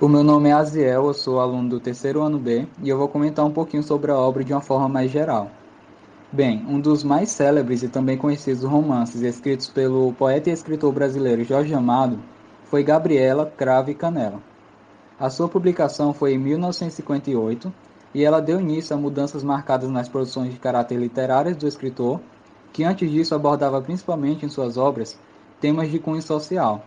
O meu nome é Aziel, eu sou aluno do terceiro ano B e eu vou comentar um pouquinho sobre a obra de uma forma mais geral. Bem, um dos mais célebres e também conhecidos romances escritos pelo poeta e escritor brasileiro Jorge Amado foi Gabriela, Cravo e Canela. A sua publicação foi em 1958 e ela deu início a mudanças marcadas nas produções de caráter literárias do escritor, que antes disso abordava principalmente em suas obras temas de cunho social,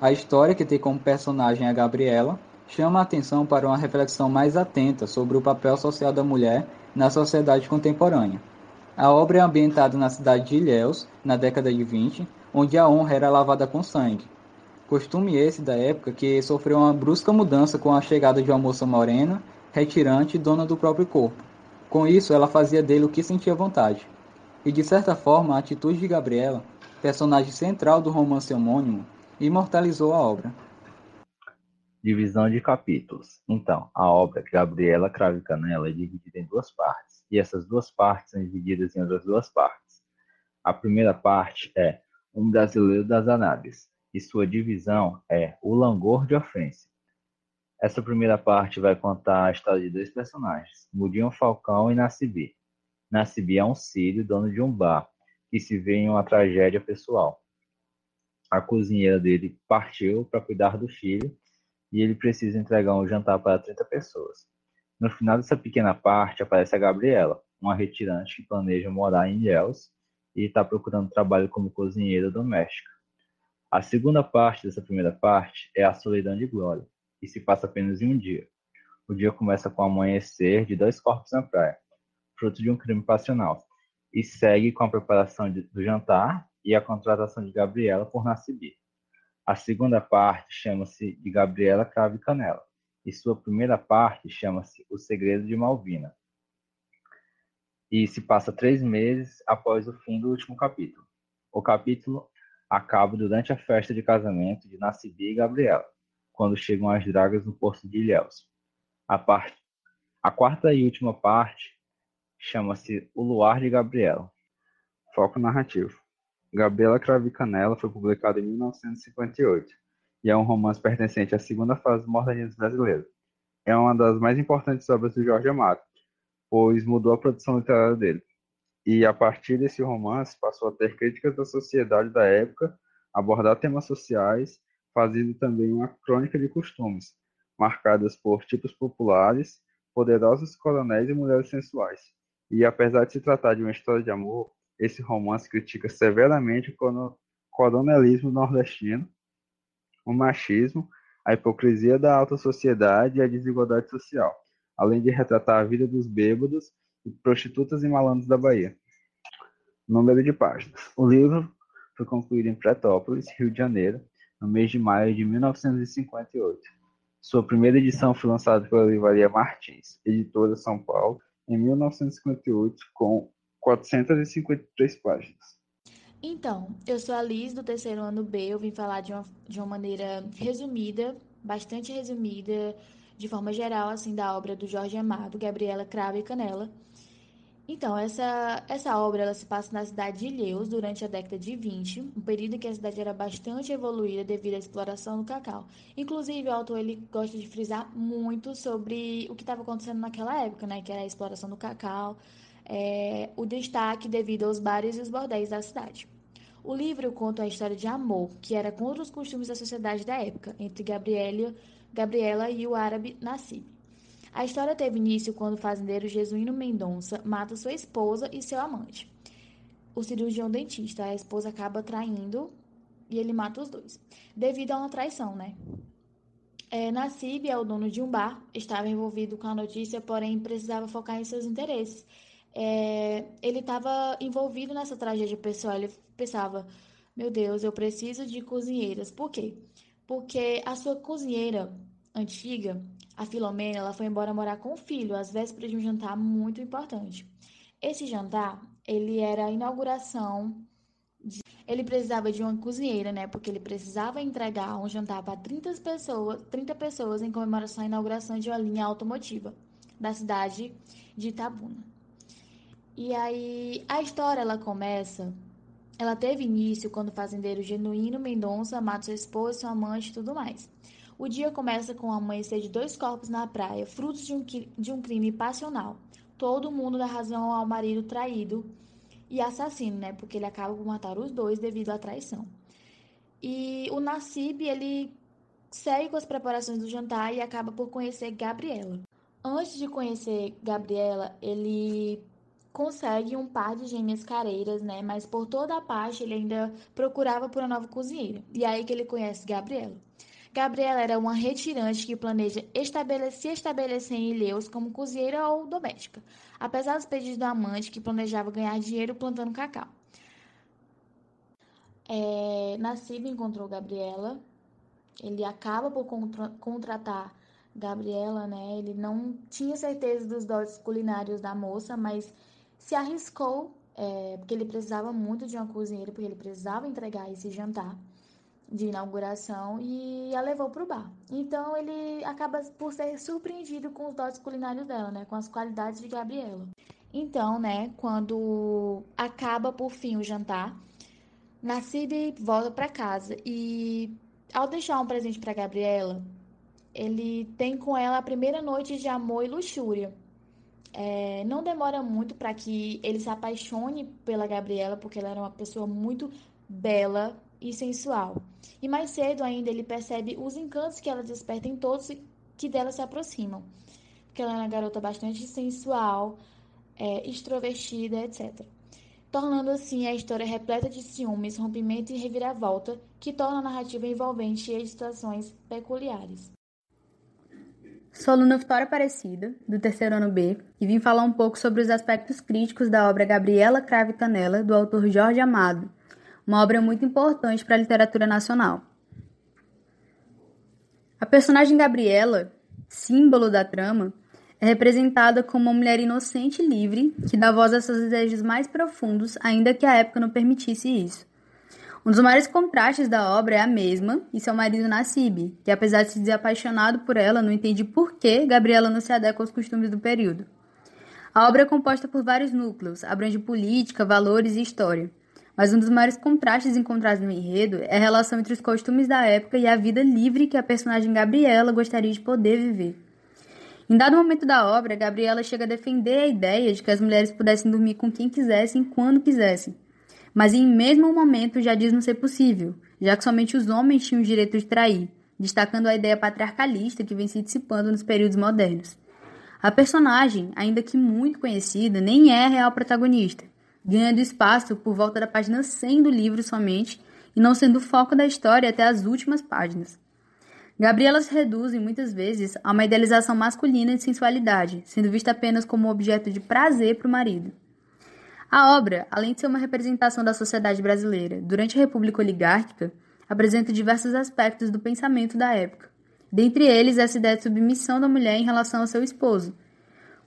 a história, que tem como personagem a Gabriela, chama a atenção para uma reflexão mais atenta sobre o papel social da mulher na sociedade contemporânea. A obra é ambientada na cidade de Ilhéus, na década de 20, onde a honra era lavada com sangue. Costume esse da época que sofreu uma brusca mudança com a chegada de uma moça morena, retirante e dona do próprio corpo. Com isso, ela fazia dele o que sentia vontade. E de certa forma, a atitude de Gabriela, personagem central do romance homônimo, imortalizou a obra. Divisão de capítulos. Então, a obra Gabriela Crave Canela é dividida em duas partes, e essas duas partes são divididas em outras duas partes. A primeira parte é Um Brasileiro das Anábias, e sua divisão é O Langor de Ofensa. Essa primeira parte vai contar a história de dois personagens, Mudinho Falcão e Nacibi. Nacibi é um sírio, dono de um bar, que se vê em uma tragédia pessoal a cozinheira dele partiu para cuidar do filho e ele precisa entregar um jantar para 30 pessoas. No final dessa pequena parte aparece a Gabriela, uma retirante que planeja morar em Ilhéus e está procurando trabalho como cozinheira doméstica. A segunda parte dessa primeira parte é a solidão de Glória, e se passa apenas em um dia. O dia começa com o amanhecer de dois corpos na praia, fruto de um crime passional, e segue com a preparação de, do jantar e a contratação de Gabriela por Nacibi. A segunda parte chama-se de Gabriela Crave Canela, e sua primeira parte chama-se O Segredo de Malvina. E se passa três meses após o fim do último capítulo. O capítulo acaba durante a festa de casamento de Nacibi e Gabriela, quando chegam as dragas no porto de Ilhéus. A, parte, a quarta e última parte chama-se O Luar de Gabriela. Foco narrativo. Gabriela Cravo e Canela foi publicado em 1958 e é um romance pertencente à segunda fase do modernismo brasileiro. É uma das mais importantes obras do Jorge Amado, pois mudou a produção literária dele. E a partir desse romance passou a ter críticas da sociedade da época, abordar temas sociais, fazendo também uma crônica de costumes, marcadas por tipos populares, poderosos coronéis e mulheres sensuais. E apesar de se tratar de uma história de amor, esse romance critica severamente o coronelismo nordestino, o machismo, a hipocrisia da alta sociedade e a desigualdade social, além de retratar a vida dos bêbados prostitutas e malandros da Bahia. Número de páginas. O livro foi concluído em Pretópolis, Rio de Janeiro, no mês de maio de 1958. Sua primeira edição foi lançada pela Livraria Martins, editora São Paulo, em 1958, com 453 páginas. Então, eu sou a Liz, do terceiro ano B. Eu vim falar de uma, de uma maneira resumida, bastante resumida, de forma geral, assim, da obra do Jorge Amado, Gabriela Cravo e Canela. Então, essa, essa obra ela se passa na cidade de Ilhéus durante a década de 20, um período em que a cidade era bastante evoluída devido à exploração do cacau. Inclusive, o autor ele gosta de frisar muito sobre o que estava acontecendo naquela época, né, que era a exploração do cacau, é, o destaque devido aos bares e os bordéis da cidade. O livro conta a história de amor, que era contra os costumes da sociedade da época, entre Gabriela, Gabriela e o árabe Nassib. A história teve início quando o fazendeiro Jesuíno Mendonça mata sua esposa e seu amante. O cirurgião dentista, a esposa acaba traindo e ele mata os dois, devido a uma traição, né? É, Nassib é o dono de um bar, estava envolvido com a notícia, porém precisava focar em seus interesses é, ele estava envolvido nessa tragédia pessoal. Ele pensava: meu Deus, eu preciso de cozinheiras. Por quê? Porque a sua cozinheira antiga, a Filomena, ela foi embora morar com o filho às vésperas de um jantar muito importante. Esse jantar, ele era a inauguração de... ele precisava de uma cozinheira, né? Porque ele precisava entregar um jantar para 30 pessoas, 30 pessoas em comemoração à inauguração de uma linha automotiva da cidade de Itabuna. E aí a história ela começa, ela teve início quando o fazendeiro genuíno Mendonça mata sua esposa, seu amante e tudo mais. O dia começa com o amanhecer de dois corpos na praia, frutos de um, de um crime passional. Todo mundo dá razão ao marido traído e assassino, né? Porque ele acaba por matar os dois devido à traição. E o Nassib, ele segue com as preparações do jantar e acaba por conhecer Gabriela. Antes de conhecer Gabriela, ele consegue um par de gêmeas careiras, né? Mas por toda a parte ele ainda procurava por uma nova cozinheira. E aí que ele conhece Gabriela. Gabriela era uma retirante que planeja estabelecer, se estabelecer em Ilhéus como cozinheira ou doméstica, apesar dos pedidos do amante que planejava ganhar dinheiro plantando cacau. É, encontrou Gabriela, ele acaba por contra contratar Gabriela, né? Ele não tinha certeza dos dotes culinários da moça, mas se arriscou, é, porque ele precisava muito de uma cozinheira, porque ele precisava entregar esse jantar de inauguração e a levou para o bar. Então ele acaba por ser surpreendido com os dotes culinários dela, né, com as qualidades de Gabriela. Então, né, quando acaba por fim o jantar, Nassib volta para casa e ao deixar um presente para Gabriela, ele tem com ela a primeira noite de amor e luxúria. É, não demora muito para que ele se apaixone pela Gabriela, porque ela era uma pessoa muito bela, e sensual. E mais cedo ainda ele percebe os encantos que ela desperta em todos que dela se aproximam. Porque ela é uma garota bastante sensual, é, extrovertida, etc. Tornando assim a história repleta de ciúmes, rompimento e reviravolta, que torna a narrativa envolvente e de situações peculiares. Sou aluna Vitória Aparecida, do terceiro ano B, e vim falar um pouco sobre os aspectos críticos da obra Gabriela Crave Canela, do autor Jorge Amado, uma obra muito importante para a literatura nacional. A personagem Gabriela, símbolo da trama, é representada como uma mulher inocente e livre que dá voz a seus desejos mais profundos, ainda que a época não permitisse isso. Um dos maiores contrastes da obra é a mesma e seu marido Nassib, que apesar de se dizer apaixonado por ela, não entende por que Gabriela não se adequa aos costumes do período. A obra é composta por vários núcleos, abrange política, valores e história. Mas um dos maiores contrastes encontrados no enredo é a relação entre os costumes da época e a vida livre que a personagem Gabriela gostaria de poder viver. Em dado momento da obra, Gabriela chega a defender a ideia de que as mulheres pudessem dormir com quem quisessem, quando quisessem. Mas em mesmo momento já diz não ser possível, já que somente os homens tinham o direito de trair, destacando a ideia patriarcalista que vem se dissipando nos períodos modernos. A personagem, ainda que muito conhecida, nem é a real protagonista ganhando espaço por volta da página 100 do livro somente e não sendo o foco da história até as últimas páginas. Gabriela se reduz, muitas vezes, a uma idealização masculina de sensualidade, sendo vista apenas como objeto de prazer para o marido. A obra, além de ser uma representação da sociedade brasileira durante a República Oligárquica, apresenta diversos aspectos do pensamento da época, dentre eles essa ideia de submissão da mulher em relação ao seu esposo.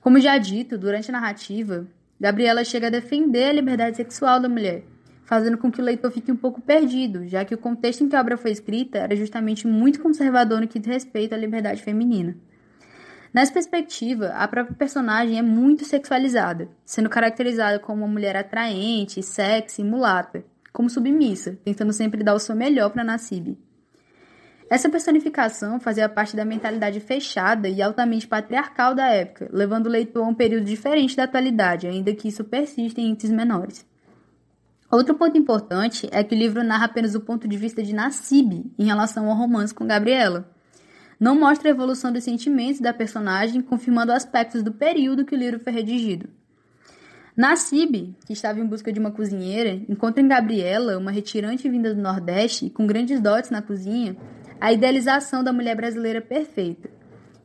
Como já dito, durante a narrativa, Gabriela chega a defender a liberdade sexual da mulher, fazendo com que o leitor fique um pouco perdido, já que o contexto em que a obra foi escrita era justamente muito conservador no que diz respeito à liberdade feminina. Nessa perspectiva, a própria personagem é muito sexualizada, sendo caracterizada como uma mulher atraente, sexy, mulata, como submissa, tentando sempre dar o seu melhor para Nassib. Essa personificação fazia parte da mentalidade fechada e altamente patriarcal da época, levando o leitor a um período diferente da atualidade, ainda que isso persista em índices menores. Outro ponto importante é que o livro narra apenas o ponto de vista de Nassib em relação ao romance com Gabriela. Não mostra a evolução dos sentimentos da personagem, confirmando aspectos do período que o livro foi redigido. Nassib, que estava em busca de uma cozinheira, encontra em Gabriela, uma retirante vinda do Nordeste com grandes dotes na cozinha, a idealização da mulher brasileira perfeita.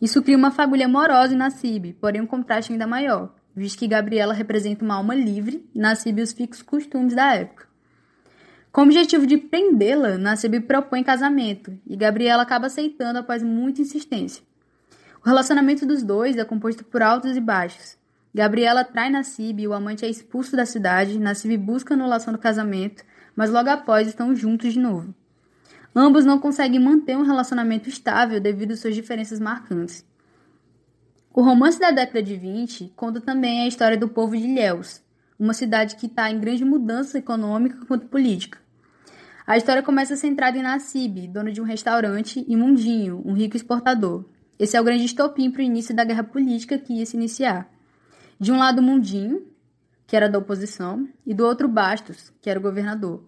Isso cria uma fagulha amorosa em Nassib, porém um contraste ainda maior, visto que Gabriela representa uma alma livre e Nassib os fixos costumes da época. Com o objetivo de prendê-la, Nassib propõe casamento, e Gabriela acaba aceitando após muita insistência. O relacionamento dos dois é composto por altos e baixos. Gabriela trai Nassib e o amante é expulso da cidade, Nassib busca anulação do casamento, mas logo após estão juntos de novo. Ambos não conseguem manter um relacionamento estável devido às suas diferenças marcantes. O romance da década de 20 conta também a história do povo de Ilhéus, uma cidade que está em grande mudança econômica quanto política. A história começa centrada em Nassib, dono de um restaurante, e Mundinho, um rico exportador. Esse é o grande estopim para o início da guerra política que ia se iniciar. De um lado, Mundinho, que era da oposição, e do outro, Bastos, que era o governador.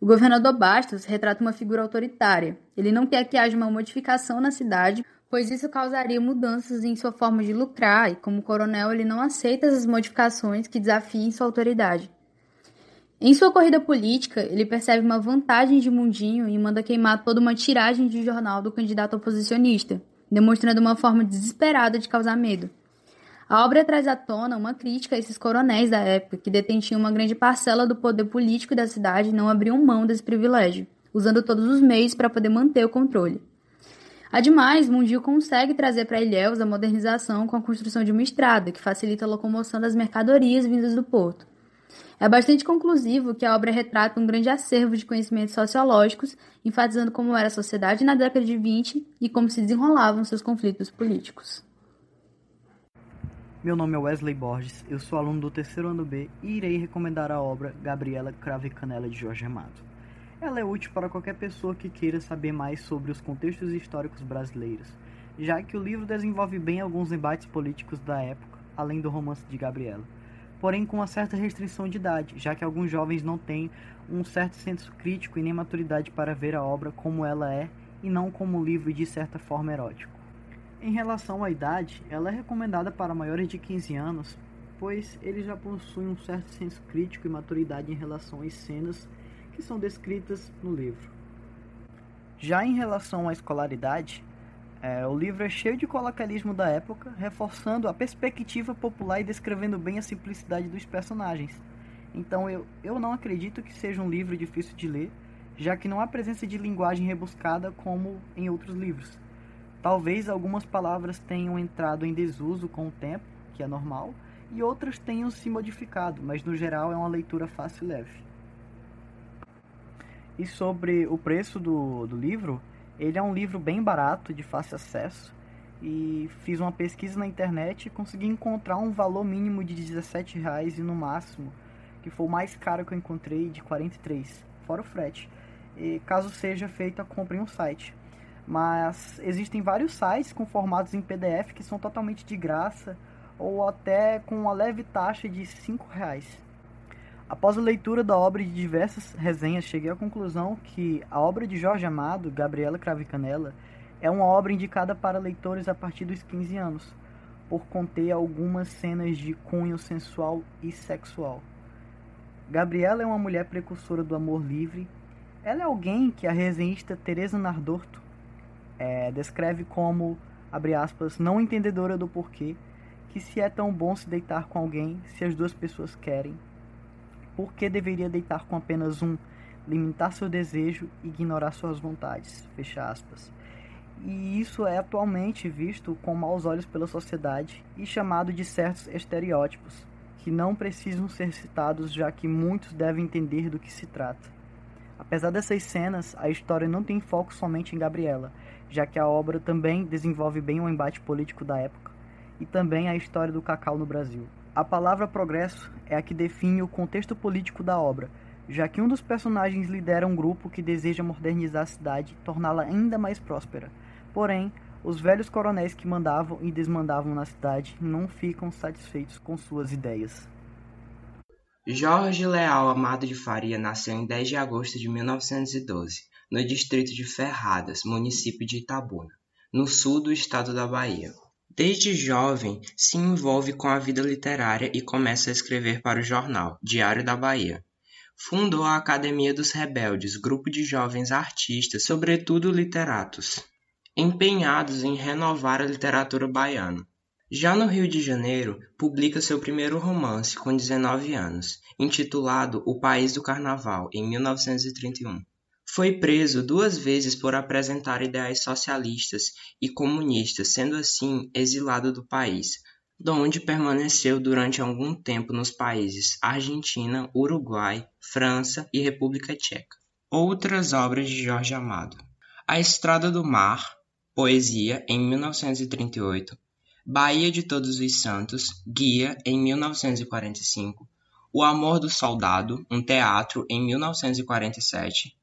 O governador Bastos retrata uma figura autoritária. Ele não quer que haja uma modificação na cidade, pois isso causaria mudanças em sua forma de lucrar, e como coronel, ele não aceita essas modificações que desafiem sua autoridade. Em sua corrida política, ele percebe uma vantagem de Mundinho e manda queimar toda uma tiragem de jornal do candidato oposicionista, demonstrando uma forma desesperada de causar medo. A obra traz à tona uma crítica a esses coronéis da época, que detinham uma grande parcela do poder político da cidade e não abriam mão desse privilégio, usando todos os meios para poder manter o controle. Ademais, Mundinho consegue trazer para Ilhéus a modernização com a construção de uma estrada, que facilita a locomoção das mercadorias vindas do porto. É bastante conclusivo que a obra retrata um grande acervo de conhecimentos sociológicos, enfatizando como era a sociedade na década de 20 e como se desenrolavam seus conflitos políticos. Meu nome é Wesley Borges, eu sou aluno do terceiro ano B e irei recomendar a obra Gabriela Crave Canela de Jorge Amado. Ela é útil para qualquer pessoa que queira saber mais sobre os contextos históricos brasileiros, já que o livro desenvolve bem alguns embates políticos da época, além do romance de Gabriela, porém com uma certa restrição de idade, já que alguns jovens não têm um certo senso crítico e nem maturidade para ver a obra como ela é e não como livro de certa forma erótico. Em relação à idade, ela é recomendada para maiores de 15 anos, pois eles já possuem um certo senso crítico e maturidade em relação às cenas que são descritas no livro. Já em relação à escolaridade, é, o livro é cheio de colocalismo da época, reforçando a perspectiva popular e descrevendo bem a simplicidade dos personagens. Então eu, eu não acredito que seja um livro difícil de ler, já que não há presença de linguagem rebuscada como em outros livros. Talvez algumas palavras tenham entrado em desuso com o tempo, que é normal, e outras tenham se modificado, mas no geral é uma leitura fácil e leve. E sobre o preço do, do livro, ele é um livro bem barato, de fácil acesso, e fiz uma pesquisa na internet e consegui encontrar um valor mínimo de 17 reais e no máximo, que foi o mais caro que eu encontrei, de 43, fora o frete. E caso seja feita a compra em um site. Mas existem vários sites com formatos em PDF que são totalmente de graça ou até com uma leve taxa de R$ reais. Após a leitura da obra de diversas resenhas, cheguei à conclusão que a obra de Jorge Amado, Gabriela Cravicanella, é uma obra indicada para leitores a partir dos 15 anos, por conter algumas cenas de cunho sensual e sexual. Gabriela é uma mulher precursora do amor livre. Ela é alguém que a resenhista Teresa Nardorto é, descreve como, abre aspas, não entendedora do porquê, que se é tão bom se deitar com alguém, se as duas pessoas querem, por que deveria deitar com apenas um, limitar seu desejo e ignorar suas vontades, fecha aspas. E isso é atualmente visto com maus olhos pela sociedade e chamado de certos estereótipos, que não precisam ser citados já que muitos devem entender do que se trata. Apesar dessas cenas, a história não tem foco somente em Gabriela, já que a obra também desenvolve bem o embate político da época e também a história do cacau no Brasil. A palavra progresso é a que define o contexto político da obra, já que um dos personagens lidera um grupo que deseja modernizar a cidade e torná-la ainda mais próspera. Porém, os velhos coronéis que mandavam e desmandavam na cidade não ficam satisfeitos com suas ideias. Jorge Leal Amado de Faria nasceu em 10 de agosto de 1912 no distrito de Ferradas, município de Itabuna, no sul do estado da Bahia. Desde jovem, se envolve com a vida literária e começa a escrever para o jornal Diário da Bahia. Fundou a Academia dos Rebeldes, grupo de jovens artistas, sobretudo literatos, empenhados em renovar a literatura baiana. Já no Rio de Janeiro, publica seu primeiro romance com 19 anos, intitulado O País do Carnaval, em 1931. Foi preso duas vezes por apresentar ideais socialistas e comunistas, sendo assim exilado do país, donde permaneceu durante algum tempo nos países Argentina, Uruguai, França e República Tcheca. Outras obras de Jorge Amado: A Estrada do Mar, Poesia, em 1938, Bahia de Todos os Santos, Guia, em 1945, O Amor do Soldado, um teatro, em 1947,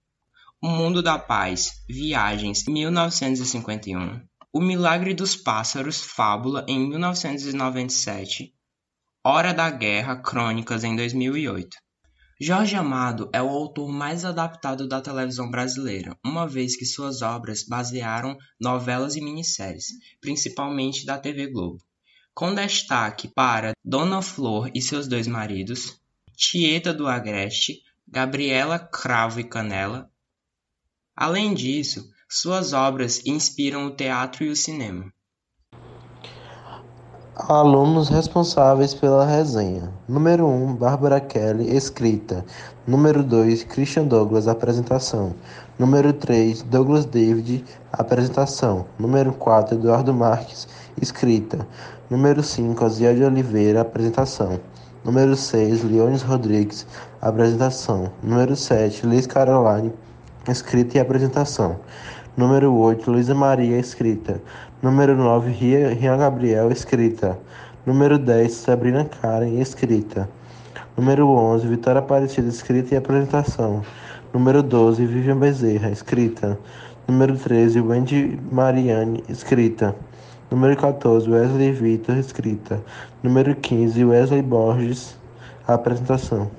O Mundo da Paz, Viagens, 1951. O Milagre dos Pássaros, Fábula, em 1997. Hora da Guerra, Crônicas, em 2008. Jorge Amado é o autor mais adaptado da televisão brasileira, uma vez que suas obras basearam novelas e minisséries, principalmente da TV Globo. Com destaque para Dona Flor e seus dois maridos, Tieta do Agreste, Gabriela Cravo e Canela. Além disso, suas obras inspiram o teatro e o cinema. Alunos responsáveis pela resenha. Número 1, Bárbara Kelly, escrita. Número 2, Christian Douglas, apresentação. Número 3, Douglas David, apresentação. Número 4, Eduardo Marques, escrita. Número 5, Azia de Oliveira, apresentação. Número 6, Leones Rodrigues, apresentação. Número 7, Liz Caroline, escrita e apresentação. Número 8, Luísa Maria, escrita. Número 9, Rian Gabriel, escrita. Número 10, Sabrina Karen, escrita. Número 11, Vitória Aparecida, escrita e apresentação. Número 12, Vivian Bezerra, escrita. Número 13, Wendy Mariane, escrita. Número 14, Wesley Vitor, escrita. Número 15, Wesley Borges, apresentação.